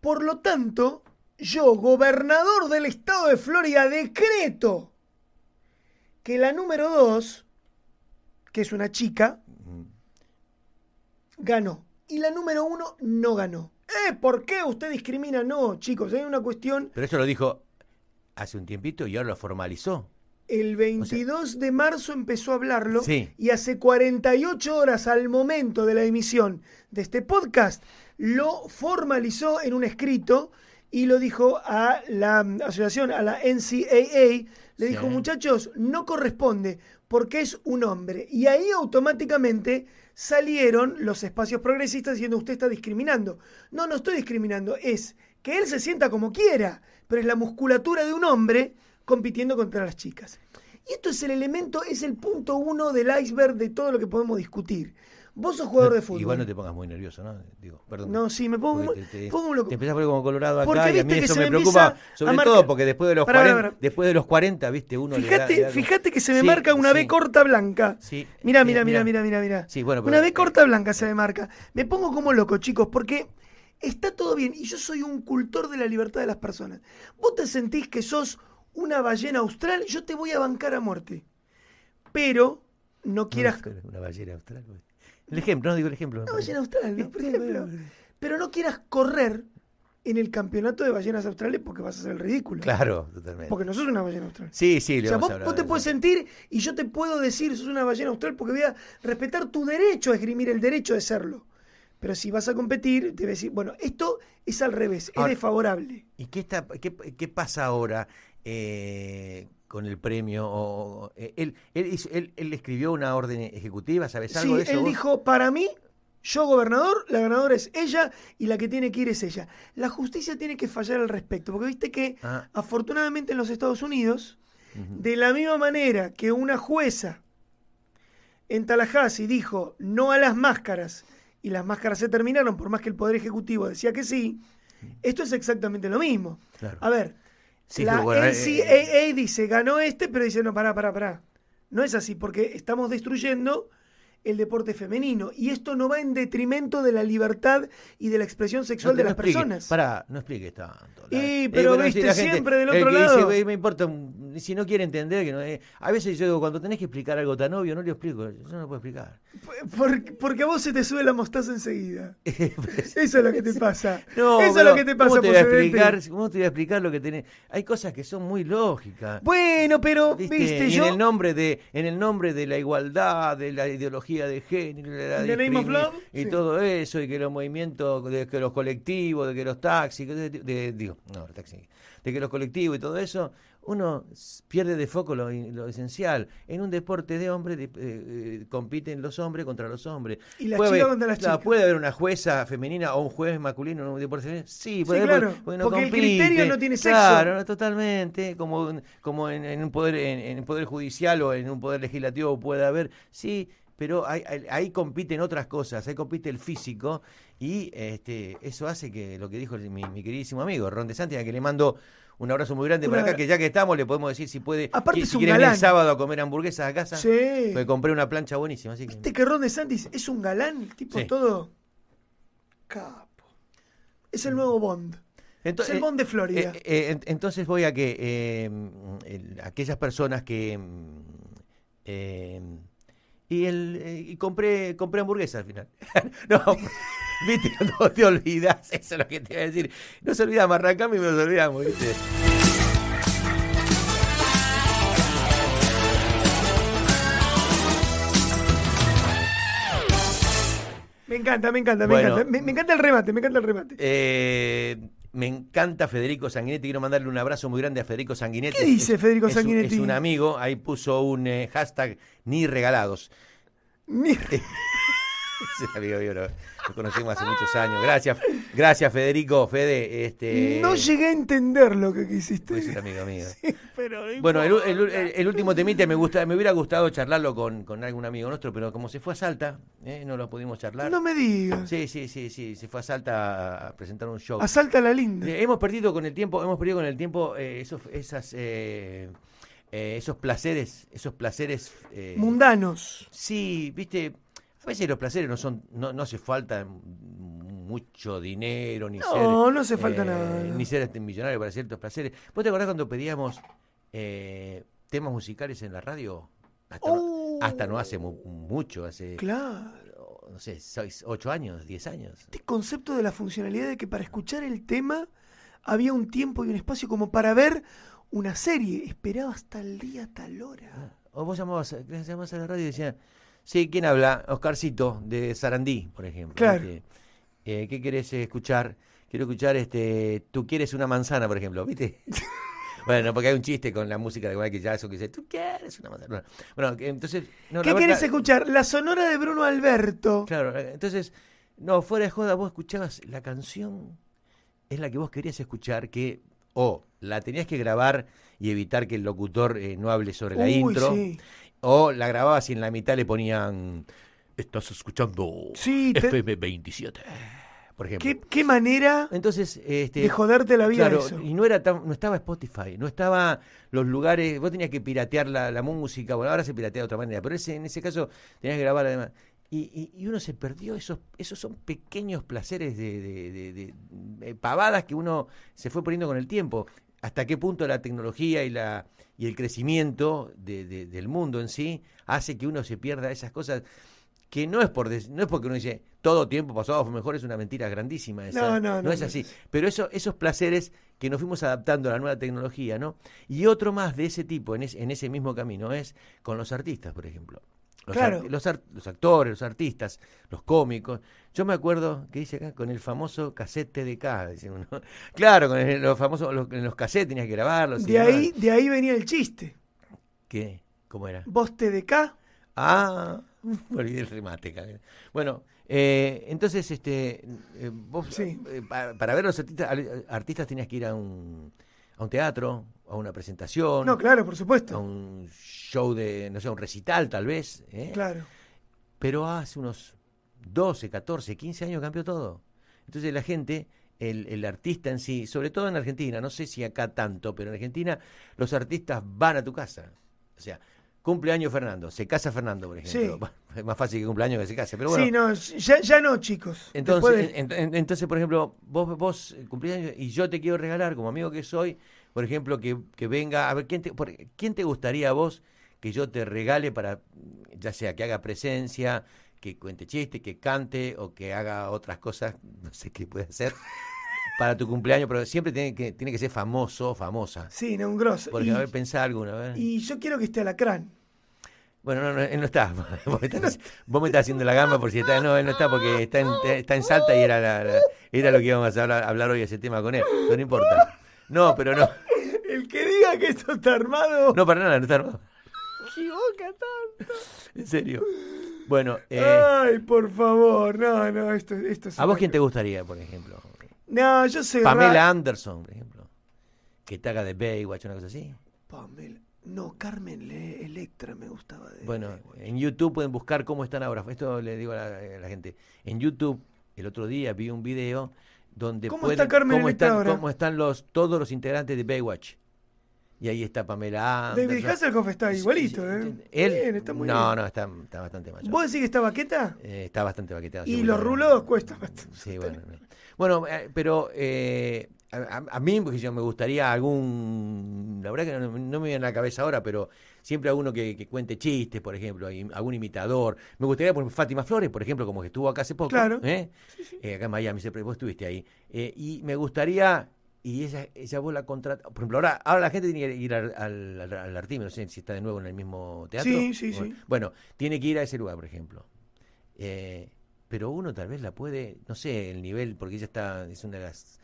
Por lo tanto, yo, gobernador del estado de Florida, decreto que la número dos, que es una chica, ganó. Y la número uno no ganó. ¿Eh? ¿Por qué usted discrimina? No, chicos, hay una cuestión Pero eso lo dijo hace un tiempito y ahora lo formalizó. El 22 de marzo empezó a hablarlo Sí. y hace 48 horas al momento de la emisión de este podcast lo formalizó en un escrito y lo dijo a la asociación, a la NCAA, le Sí. dijo muchachos, no corresponde porque es un hombre. Y ahí automáticamente salieron los espacios progresistas diciendo usted está discriminando. No, no estoy discriminando, es que él se sienta como quiera, pero es la musculatura de un hombre compitiendo contra las chicas. Y esto es el elemento, es el punto uno del iceberg de todo lo que podemos discutir. Vos sos jugador de fútbol. Igual no te pongas muy nervioso, ¿no? Digo, perdón. No, sí, me pongo, te, te- pongo empezás a poner como colorado acá Porque y a mí viste que eso se me me preocupa, sobre marcar- todo porque después de los Pará, 40, pará, pará. después de los 40, viste, uno le da- Fíjate, le da fíjate que se me Sí, marca una B corta blanca. Sí, Mira, eh, mira, mira, mira. mira, mira, mira. Sí, bueno, una B eh, corta blanca se me marca. Me pongo como loco, chicos, porque está todo bien y yo soy un cultor de la libertad de las personas. Vos te sentís que sos una ballena austral, yo te voy a bancar a muerte. Pero no quieras Una ballena austral. El ejemplo, no digo el ejemplo. Una ballena austral, ¿no? Por ejemplo. Pero no quieras correr en el campeonato de ballenas australes porque vas a hacer el ridículo. Claro, totalmente. Porque no sos una ballena austral. Sí, sí, O le sea, vamos vos, a vos te de puedes sentir y yo te puedo decir sos una ballena austral porque voy a respetar tu derecho a esgrimir el derecho de serlo. Pero si vas a competir, debes decir, bueno, esto es al revés, es desfavorable. ¿Y qué, está, qué, qué pasa ahora eh, con el premio? O- eh, él, él, hizo- él- él escribió una orden ejecutiva, ¿sabes algo Sí, de eso? él vos? dijo, para mí, yo gobernador, la ganadora es ella y la que tiene que ir es ella. La justicia tiene que fallar al respecto, porque viste que Ah, afortunadamente en los Estados Unidos, de la misma manera que una jueza en Tallahassee dijo no a las máscaras y las máscaras se terminaron por más que el Poder Ejecutivo decía que sí, esto es exactamente lo mismo. Claro. A ver, Sí, la bueno, eh, NCAA dice ganó este, pero dice no, pará, pará, pará. No es así, porque estamos destruyendo el deporte femenino y esto no va en detrimento de la libertad y de la expresión sexual No de no las explique, personas. Pará, no expliques tanto. La- Y, eh, pero bueno, viste gente- siempre del el otro dice, lado. "Eh, me importa, si no quiere entender, que no es. A veces yo digo, cuando tenés que explicar algo tan obvio, no lo explico. Yo no lo puedo explicar. Por- porque a vos se te sube la mostaza enseguida. Eso es lo que te pasa. No, Eso es lo que te pasa, ¿cómo te, voy a explicar, ¿Cómo te voy a explicar lo que tenés? Hay cosas que son muy lógicas. Bueno, pero, ¿Viste? viste, yo. en el nombre de en el nombre de la igualdad, de la ideología de género, la love, y sí. todo eso, y que los movimientos, de que los colectivos, de que los taxis, de- de- digo, no, los taxis, de que los colectivos y todo eso, uno pierde de foco lo, lo esencial. En un deporte de hombres de- eh, eh, compiten los hombres contra los hombres. Y las Puede haber- contra las chicas. ¿Puede haber una jueza femenina o un juez masculino en un deporte femenino? Sí, Sí, puede haber, claro, porque no porque el compite. criterio no tiene sexo. Claro, no, totalmente, como, como en, en un poder en, en un poder judicial o en un poder legislativo puede haber, sí, pero ahí compiten otras cosas, ahí compite el físico y este eso hace que lo que dijo mi, mi queridísimo amigo Ron de Santi, a que le mando un abrazo muy grande por Una- acá, que ya que estamos le podemos decir si puede, Aparte si, si el sábado a comer hamburguesas a casa, Sí. porque compré una plancha buenísima, así que... Viste que Ron DeSantis es un galán, el tipo Sí. todo. Capo. Es el nuevo Bond. Ento- es el Bond de Florida. Eh, eh, ent- entonces voy a que eh, el- aquellas personas que y el eh, y compré compré hamburguesa al final. no, viste, no te olvidas, eso es lo que te iba a decir. No se olvidamos, arrancamos y nos olvidamos, ¿viste? me encanta, me encanta, me encanta. Me, me encanta el remate, me encanta el remate. Eh, me encanta Federico Sanguinetti. Quiero mandarle un abrazo muy grande a Federico Sanguinetti. ¿Qué dice Es- Federico es un- Sanguinetti? Es un amigo. Ahí puso un eh, hashtag ni regalados. Ni- Sí, amigo mío, lo, lo conocemos hace muchos años. Gracias, gracias Federico, Fede. Este, No llegué a entender lo que quisiste. Es un amigo mío. Pero Bueno, el, importa. el- el- el último temite me gusta, me hubiera gustado charlarlo con, con algún amigo nuestro, pero como se fue a Salta, eh, no lo pudimos charlar. No me digas. Sí, sí, sí, sí, se fue a Salta a, a presentar un show. Asalta la linda. Eh, hemos perdido con el tiempo, hemos perdido con el tiempo eh, esos, esas, eh, esos placeres, esos placeres. eh, Mundanos. Sí, viste, a veces los placeres no son, no, no hace falta mucho dinero, ni No, ser. eh, no hace falta nada. Ni ser este millonario para ciertos placeres. ¿Vos te acordás cuando pedíamos eh, temas musicales en la radio? Hasta, no, Oh. hasta no hace mu- mucho, hace, Claro. no sé, seis, ocho años, diez años. Este concepto de la funcionalidad de que para escuchar el tema había un tiempo y un espacio como para ver una serie. Esperaba hasta el día, tal hora. O vos llamabas, llamabas a la radio y decían, sí, ¿quién habla? Oscarcito, de Sarandí, por ejemplo. Claro. Eh, ¿Qué querés escuchar? Quiero escuchar, este, tú quieres una manzana, por ejemplo, ¿viste? bueno, porque hay un chiste con la música de Michael Jackson que dice, tú quieres una manzana. Bueno, que entonces... no, ¿Qué verdad- escuchar? La sonora de Bruno Alberto. Claro, eh, entonces, no, fuera de joda, vos escuchabas la canción, es la que vos querías escuchar, que o la tenías que grabar y evitar que el locutor eh, no hable sobre la intro, sí. O la grababas y en la mitad le ponían, estás escuchando Sí, te- FM 27, por ejemplo. ¿Qué, qué manera Entonces, este, de joderte la vida Claro, eso. y no era tan, no estaba Spotify, no estaba los lugares, vos tenías que piratear la, la música, bueno, ahora se piratea de otra manera, pero ese, en ese caso tenías que grabar además. Y, y- y uno se perdió esos, esos son pequeños placeres de, de- de- de- de pavadas que uno se fue poniendo con el tiempo. Hasta qué punto la tecnología y la y el crecimiento de- de- del mundo en sí hace que uno se pierda esas cosas que no es por no es porque uno dice todo tiempo pasado fue mejor es una mentira grandísima esa. No, no, no, es no así es. pero eso, esos placeres que nos fuimos adaptando a la nueva tecnología, ¿no? Y otro más de ese tipo, en, es- en ese mismo camino, es con los artistas, por ejemplo. Los, Claro. ar- los, los actores, los artistas, los cómicos. Yo me acuerdo que dice acá con el famoso cassette TDK, dice uno. Claro, con el- los famosos, los, en los cassettes tenías que grabarlos. De demás. ahí, de ahí venía el chiste. ¿Qué? ¿Cómo era? Vos TDK, Ah, me olvidé el remate. Bueno, eh, entonces, este, eh, vos, Sí. eh, pa- para, ver los artistas, artistas tenías que ir a un, a un teatro, a una presentación, no, claro, por a supuesto. un show de, no sé, un recital tal vez. ¿eh? Claro. Pero hace unos 12, 14, 15 años cambió todo. Entonces la gente, el, el artista en sí, sobre todo en Argentina, no sé si acá tanto, pero en Argentina los artistas van a tu casa. O sea, cumpleaños Fernando, se casa Fernando, por ejemplo. Sí. Es más fácil que cumpleaños que se case, pero bueno. Sí, no, ya, ya no, chicos. Entonces, Después de- en- en- entonces, por ejemplo, vos, vos eh, cumplís años y yo te quiero regalar, como amigo que soy, por ejemplo, que, que venga, a ver, ¿quién te, por- ¿quién te gustaría a vos que yo te regale para, ya sea que haga presencia, que cuente chistes, que cante o que haga otras cosas, no sé qué puede hacer, para tu cumpleaños, pero siempre tiene que, tiene que ser famoso o famosa. Sí, no, un grosso. Porque, y, a ver, pensá alguno, a ver. y yo quiero que esté Alacrán. Bueno, no, no, él no está. Vos me estás, vos me estás haciendo la gamba por si está. No, él no está porque está en, está en Salta y era, la- la- era lo que íbamos a hablar, hablar hoy, ese tema con él. Pero no importa. No, pero no. El que diga que esto está armado. No, para nada, no está armado. equivoca tanto. En serio. Bueno, eh, Ay, por favor. No, no, esto, esto es ¿a vos quién te gustaría, por ejemplo? No, yo soy Pamela ra- Anderson, por ejemplo. Que te haga de Baywatch, una cosa así. Pamela. No, Carmen Le- Electra me gustaba de. Bueno, en YouTube pueden buscar cómo están ahora. Esto le digo a la, a la gente. En YouTube, el otro día vi un video donde ¿Cómo pueden- está Carmen cómo están, ahora? cómo están los todos los integrantes de Baywatch. Y ahí está Pamela Anderson. David Hasselhoff está igualito, ¿eh? Él, Bien, está muy no, bien. no, está, está bastante mayor. ¿Vos decís que está baqueta? Eh, está bastante baqueteado. Y los rulos cuestan bastante. Sí, bueno. no. Bueno, eh, pero eh, a mí porque yo me gustaría algún, la verdad que no, no me viene a la cabeza ahora, pero siempre alguno que, que cuente chistes, por ejemplo, algún imitador. Me gustaría por Fátima Flores, por ejemplo, como que estuvo acá hace poco, Claro. ¿eh? Eh, acá en Miami, siempre vos estuviste ahí. Eh, y me gustaría, y ella, ella vos la contrata, por ejemplo, ahora, ahora la gente tiene que ir al, al, al, al Artime, no sé si está de nuevo en el mismo teatro. Sí, sí, Bueno, sí. Bueno, tiene que ir a ese lugar, por ejemplo. Eh, pero uno tal vez la puede, no sé, el nivel, porque ella está, es una de las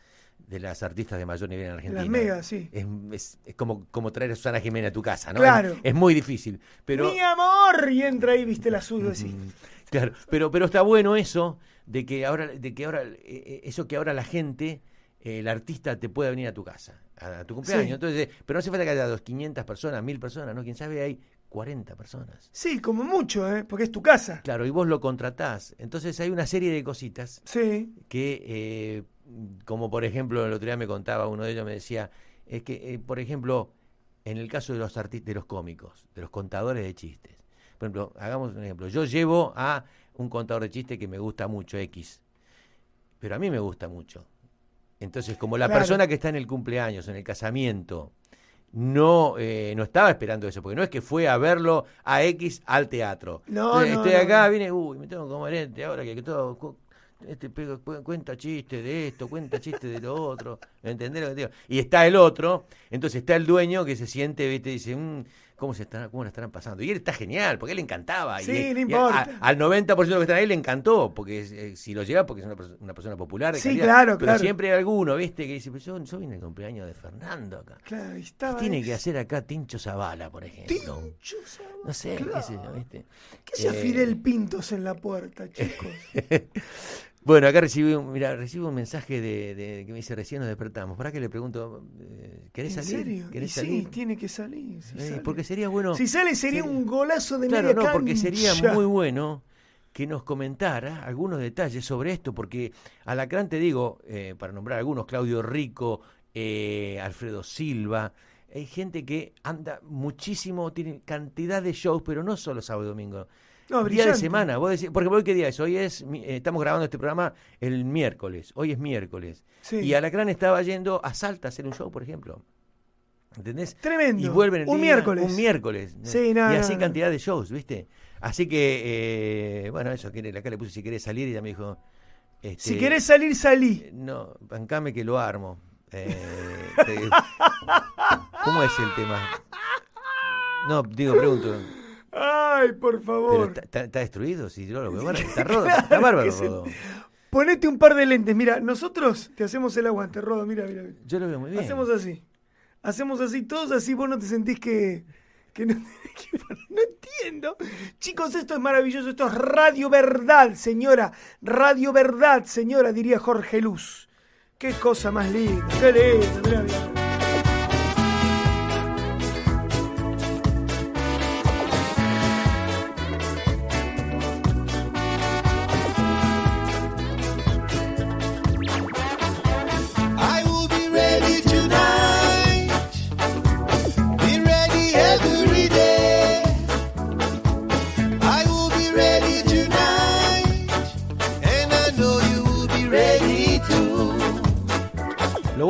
de las artistas de mayor nivel en Argentina. Las megas, sí. Es, es- es como, como traer a Susana Jiménez a tu casa, ¿no? Claro. Es, es muy difícil. Pero, Mi amor. Y entra ahí, viste la suya así. Mm, Claro, pero, pero está bueno eso de que ahora, de que ahora, eh, eh, eso que ahora la gente, eh, el artista te pueda venir a tu casa, a, a tu cumpleaños. Sí. Entonces, pero no hace falta que haya dos, 500 personas, 1000 personas, ¿no? Quién sabe, hay 40 personas. Sí, como mucho, ¿eh? Porque es tu casa. Claro, y vos lo contratás. Entonces hay una serie de cositas Sí. que, como por ejemplo, el otro día me contaba uno de ellos, me decía, es que, eh, por ejemplo, en el caso de los artistas, de los cómicos, de los contadores de chistes. Por ejemplo, hagamos un ejemplo. Yo llevo a un contador de chistes que me gusta mucho, X. Pero a mí me gusta mucho. Entonces, como la Claro. persona que está en el cumpleaños, en el casamiento, no, eh, no estaba esperando eso, porque no es que fue a verlo a X al teatro. No, Entonces, no, estoy no, acá, no. vine, uy, me tengo que comer este ahora que, que todo. Este pega- cu- cuenta chiste de esto, cuenta chiste de lo otro, ¿entendés lo que te digo? Y está el otro, entonces está el dueño que se siente, viste, dice, "Mm, ¿cómo se estará, cómo la estarán pasando? Y él está genial, porque él le encantaba. Sí, y, no y importa. a- al 90% de los que están ahí le encantó, porque eh, si lo lleva, porque es una, perso- una persona popular. de Sí, calidad. claro, Pero claro. siempre hay alguno, viste, que dice, pero yo, yo vine al cumpleaños de Fernando acá. Claro, y ¿Qué estaba. tiene que hacer acá Tincho Zavala, por ejemplo? Tincho Zavala, No sé, qué sé yo. ¿viste? ¿Qué hacía Eh, Fidel Pintos en la puerta, chicos? Bueno, acá recibí un, mira, recibo un mensaje de, de- que me dice recién nos despertamos. ¿Para qué le pregunto? eh, ¿Querés ¿En salir? serio? ¿Querés Y sí, salir? tiene que salir. si Eh, sale. porque sería bueno. Si sale sería sería- un golazo de Claro, media no, porque sería cancha. muy bueno que nos comentara algunos detalles sobre esto, porque Alacrán, te digo, eh, para nombrar algunos, Claudio Rico, eh, Alfredo Silva, hay gente que anda muchísimo, tiene cantidad de shows, pero no solo sábado y domingo. No, día de semana, vos decís, porque hoy qué día es, hoy es, eh, estamos grabando este programa el miércoles, hoy es miércoles. Sí. Y Alacrán estaba yendo a Salta a hacer un show, por ejemplo. ¿Entendés? Tremendo. Y vuelven el Un día- miércoles. Un miércoles. ¿no? Sí, no, y así no. cantidad de shows, ¿viste? Así que, eh, bueno, eso, que acá le puse si querés salir y ella me dijo... este, Si querés salir, salí. eh, No, bancame que lo armo. Eh, te- ¿Cómo es el tema? No, digo, pregunto. Ay, por favor. está, está- está destruido, si yo lo veo. Está, roto, está bárbaro, se- Rodo. Ponete un par de lentes. Mira, nosotros te hacemos el aguante, Rodo. Mira, mira. mira. Yo lo veo muy bien. Hacemos así. Hacemos así, todos así, vos no te sentís que. que no, que- no entiendo. Chicos, esto es maravilloso. Esto es Radio Verdad, señora. Radio Verdad, señora, diría Jorge Luz. Qué cosa más linda. Qué lindo. Mirá, mirá.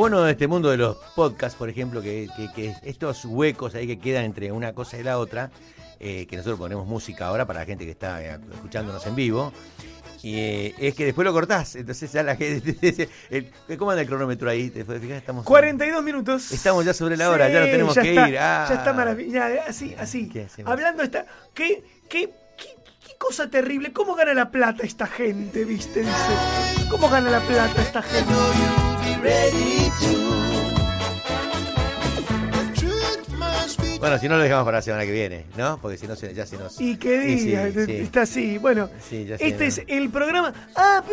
Bueno de este mundo de los podcasts, por ejemplo, que, que- que estos huecos ahí que quedan entre una cosa y la otra, eh, que nosotros ponemos música ahora para la gente que está eh, escuchándonos en vivo, y, eh, es que después lo cortás. Entonces ya la gente dice, ¿cómo anda el cronómetro ahí? ¿Te fijas? Estamos, 42 minutos. Estamos ya sobre la hora, ya no tenemos ya que está, ir. Ah. Ya está maravilloso. Así, así. ¿Qué hacemos? Hablando esta. ¿qué, qué, qué, qué cosa terrible. ¿Cómo gana la plata esta gente, viste? Dice. ¿Cómo gana la plata esta gente? Bueno, si no lo dejamos para la semana que viene, ¿no? Porque si no se- ya se nos... Y qué Sí, sí, día, sí. está así. Bueno, Sí, ya sé, este ¿no? es el programa. Ah,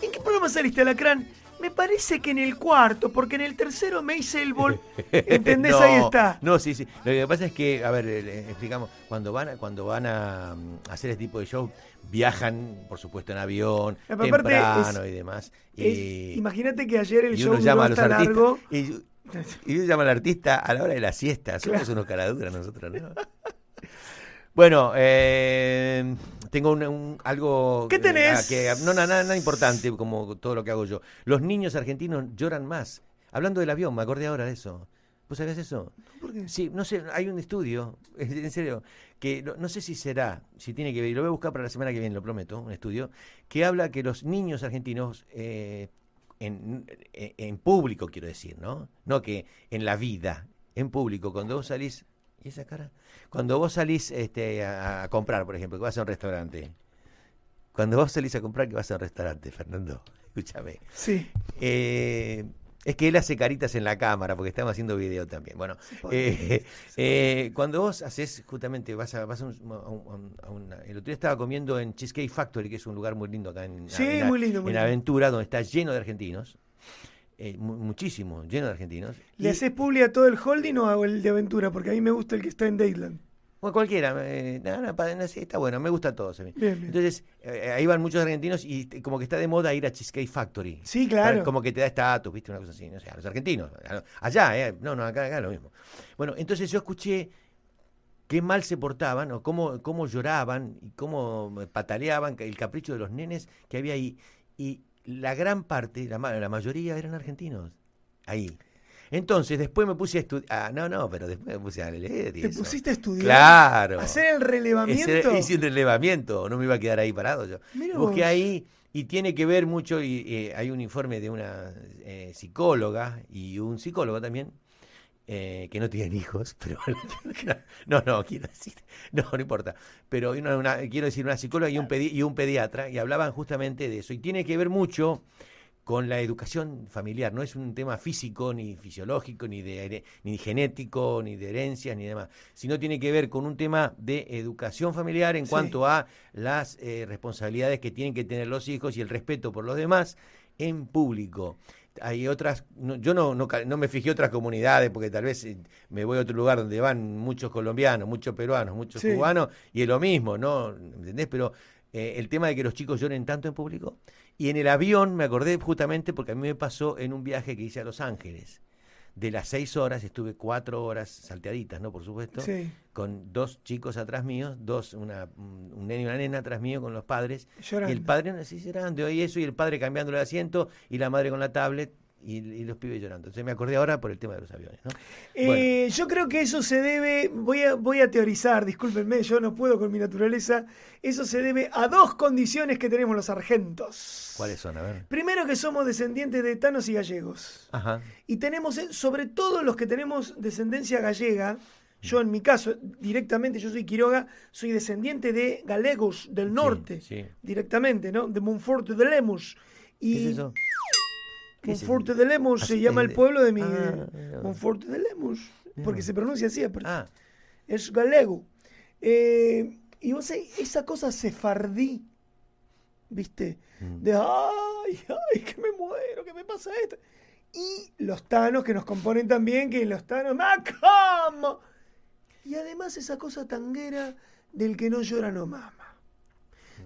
¿en qué programa saliste, Alacrán? Me parece que en el cuarto, porque en el tercero me hice el bol. ¿Entendés? No, Ahí está. No, sí, sí. Lo que pasa es que, a ver, eh, le explicamos, cuando van a, cuando van a mm, hacer este tipo de show, viajan, por supuesto, en avión, temprano es- y demás. Imagínate que ayer el y show uno llama a duró los hasta artistas. largo. Y, y uno llama al artista a la hora de la siesta. Somos Claro. unos caraduras nosotros, ¿no? Bueno, eh, tengo un, un- algo ¿Qué tenés? que no nada, nada importante como todo lo que hago yo. Los niños argentinos lloran más. Hablando del avión, me acordé ahora de eso. ¿Vos sabés eso? ¿Por qué? Sí, no sé, hay un estudio, en serio, que no, no sé si será, si tiene que ver, y lo voy a buscar para la semana que viene, lo prometo, un estudio, que habla que los niños argentinos, eh, en, en- en público quiero decir, ¿no? No que en la vida, en público, cuando vos salís, ¿y esa cara? Cuando vos salís este, a, a comprar, por ejemplo, que vas a un restaurante, cuando vos salís a comprar, que vas a un restaurante, Fernando, escúchame. Sí. Eh, es que él hace caritas en la cámara porque estamos haciendo video también. Bueno, eh, eh, cuando vos haces, justamente, vas a, vas a, un- a un- a una- El otro día estaba comiendo en Cheesecake Factory, que es un lugar muy lindo acá en, Sí, en- muy lindo, muy en lindo. Aventura, donde está lleno de argentinos. Eh, mu- muchísimo, lleno de argentinos. ¿Le Y- haces publi a todo el holding o hago el de aventura? Porque a mí me gusta el que está en Dayland. Bueno, cualquiera, eh, no, no, está bueno, me gusta todo. Bien, bien. Entonces, eh, ahí van muchos argentinos y como que está de moda ir a Cheesecake Factory. Sí, claro. Como que te da estatus, ¿viste? Una cosa así, no sé, a los argentinos. Allá, ¿eh? No, no, acá, acá lo mismo. Bueno, entonces yo escuché qué mal se portaban, o cómo, cómo lloraban, y cómo pataleaban, el capricho de los nenes que había ahí. Y la gran parte, la, ma- la mayoría eran argentinos. Ahí. Entonces, después me puse a estudiar. Ah, no, no, pero después me puse a leer. y ¿Te eso. pusiste a estudiar? Claro. ¿Hacer el relevamiento? Hice un relevamiento, no me iba a quedar ahí parado yo. Busqué vos. ahí y tiene que ver mucho, y eh, hay un informe de una eh, psicóloga y un psicólogo también, eh, que no tienen hijos, pero no, no, quiero decir, no, no importa, pero una- una- quiero decir una psicóloga y un, pedi- y un pediatra, y hablaban justamente de eso, y tiene que ver mucho con la educación familiar, no es un tema físico, ni fisiológico, ni, de, ni genético, ni de herencias, ni demás, sino tiene que ver con un tema de educación familiar en Sí. cuanto a las eh, responsabilidades que tienen que tener los hijos y el respeto por los demás en público. Hay otras, no- yo no, no, me fijé otras comunidades porque tal vez eh, me voy a otro lugar donde van muchos colombianos, muchos peruanos, muchos Sí. cubanos y es lo mismo, ¿no? ¿Entendés? Pero eh, el tema de que los chicos lloren tanto en público. Y en el avión me acordé justamente porque a mí me pasó en un viaje que hice a Los Ángeles. De las seis horas estuve cuatro horas salteaditas, ¿no? Por supuesto Sí. con dos chicos atrás míos, dos, una, un nene y una nena atrás mío con los padres. Llorando. Y el padre así llorando, y eso, y el padre cambiando el asiento, y la madre con la tablet, y, y los pibes llorando. Entonces me acordé ahora por el tema de los aviones, ¿no? Bueno, Eh, Yo creo que eso se debe, voy a, voy a teorizar, discúlpenme, yo no puedo con mi naturaleza, eso se debe a dos condiciones que tenemos los argentos. ¿cuáles son? A ver. Primero que somos descendientes de tanos y gallegos. Ajá. Y tenemos, eh, sobre todo los que tenemos descendencia gallega, Yo en mi caso, directamente, yo soy Quiroga, soy descendiente de galegos del norte, sí. directamente, ¿no? De Monforte de Lemos. Y ¿Qué es eso? ¿Qué es Monforte de Lemos se llama el pueblo de mi... Ah. Monforte de Lemos, porque se pronuncia así, aparte. Ah, es galego. Eh, y vos sabés, esa cosa sefardí, ¿viste? Mm. De, ay, ay, que me muero, que me pasa esto. Y los tanos que nos componen también, que los tanos, ¡Macam! Y además esa cosa tanguera del que no llora no mama.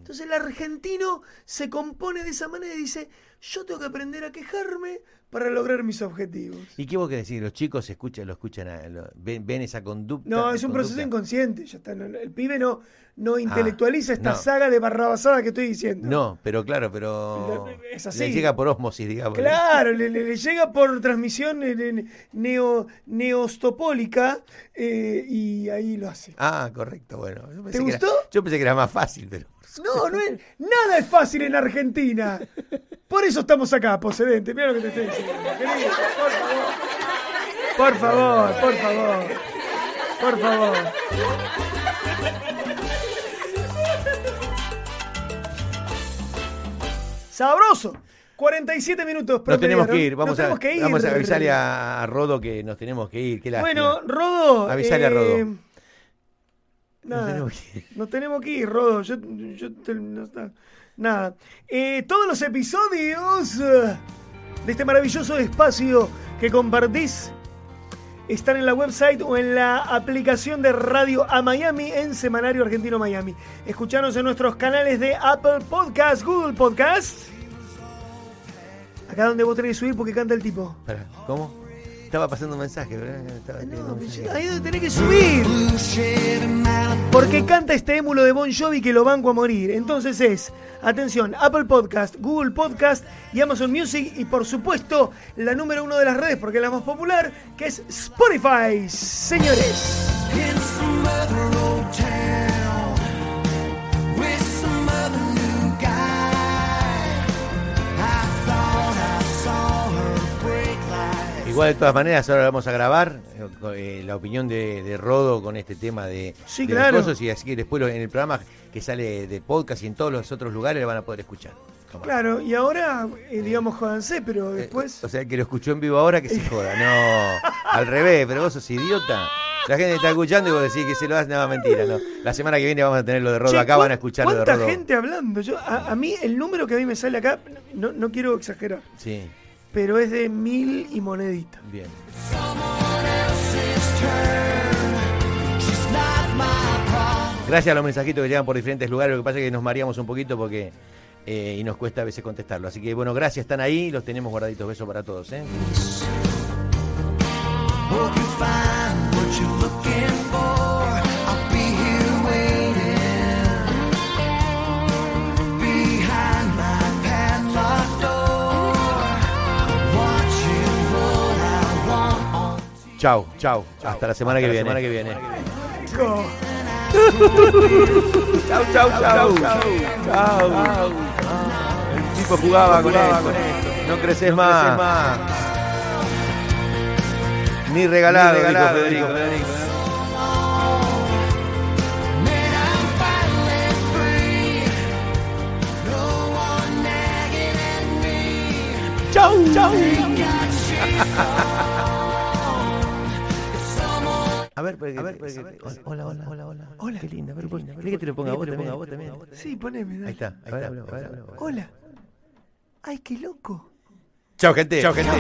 Entonces el argentino se compone de esa manera y dice, yo tengo que aprender a quejarme para lograr mis objetivos. ¿Y qué vos querés decir? ¿Los chicos escuchan, lo escuchan, a- lo- ven, ven esa conducta? No, es un conducta? proceso inconsciente. Ya está, no, el pibe no, no intelectualiza esta no. saga de barrabasada que estoy diciendo. No, pero claro, pero Es así. le llega por osmosis, digamos. Claro, le, le- le llega por transmisión eh, ne- neo, neostopólica eh, y ahí lo hace. Ah, correcto, bueno. Yo pensé ¿Te que era- gustó? yo pensé que era más fácil, pero... No, no es, nada es fácil en Argentina. Por eso estamos acá, procedente. Mira lo que te estoy diciendo. querido, por favor. Por favor, por favor. Por favor. Sabroso. 47 minutos. Nos tenemos que ir, Nos vamos, a, tenemos que ir. vamos a avisarle a, a Rodo que nos tenemos que ir. Qué. Bueno, Rodo. Avisale a Rodo. Nada, tenemos que ir. nos tenemos que ir, Rodo. Yo, yo te- no está- nada. Eh, todos los episodios de este maravilloso espacio que compartís están en la website o en la aplicación de Radio a Miami en Semanario Argentino Miami. Escuchanos en nuestros canales de Apple Podcast, Google Podcast. Acá donde vos tenés que subir porque canta el tipo. ¿Cómo? Estaba pasando un mensaje, ¿verdad? No, mensaje. ahí donde tenés que subir. Porque canta este émulo de Bon Jovi que lo banco a morir. Entonces es, atención, Apple Podcast, Google Podcast y Amazon Music y por supuesto la número uno de las redes porque es la más popular, que es Spotify, señores. Igual de todas maneras, ahora vamos a grabar eh, eh, la opinión de, de Rodo con este tema de, Sí, de los claro. cosos, y así que después en el programa que sale de podcast y en todos los otros lugares lo van a poder escuchar. Claro, y ahora, eh, digamos, jodanse, pero Eh, después... o sea, que lo escuchó en vivo ahora que se joda. No, al revés, pero vos sos idiota. La gente está escuchando y vos decís que se lo das, no, mentira, no. La semana que viene vamos a tener lo de Rodo Che, acá, van a ¿cuán- escuchar lo de ¿Cuánta Rodo. gente hablando? Yo, a, a mí el número que a mí me sale acá, no, no quiero exagerar, Sí, pero es de mil y monedita. bien. Gracias a los mensajitos que llegan por diferentes lugares, lo que pasa es que nos mareamos un poquito porque eh, y nos cuesta a veces contestarlo. Así que bueno, gracias, están ahí, los tenemos guardaditos. Besos para todos. ¿eh? On Chau, chau. Hasta la semana que viene. semana que viene. Chau, chau, chau. Chau. El tipo jugaba con esto. No creces más. Ni regalado, dijo Federico. Nagging at me. Chau, chau. A ver, a ver, pues, pues, hola, pues, hola, hola, hola, hola. Qué linda, ver, que te lo ponga vos, también, vos también. Sí, poneme. Ahí está, ahí está. Hola. Ay, qué loco. Chao, gente. Chao, gente.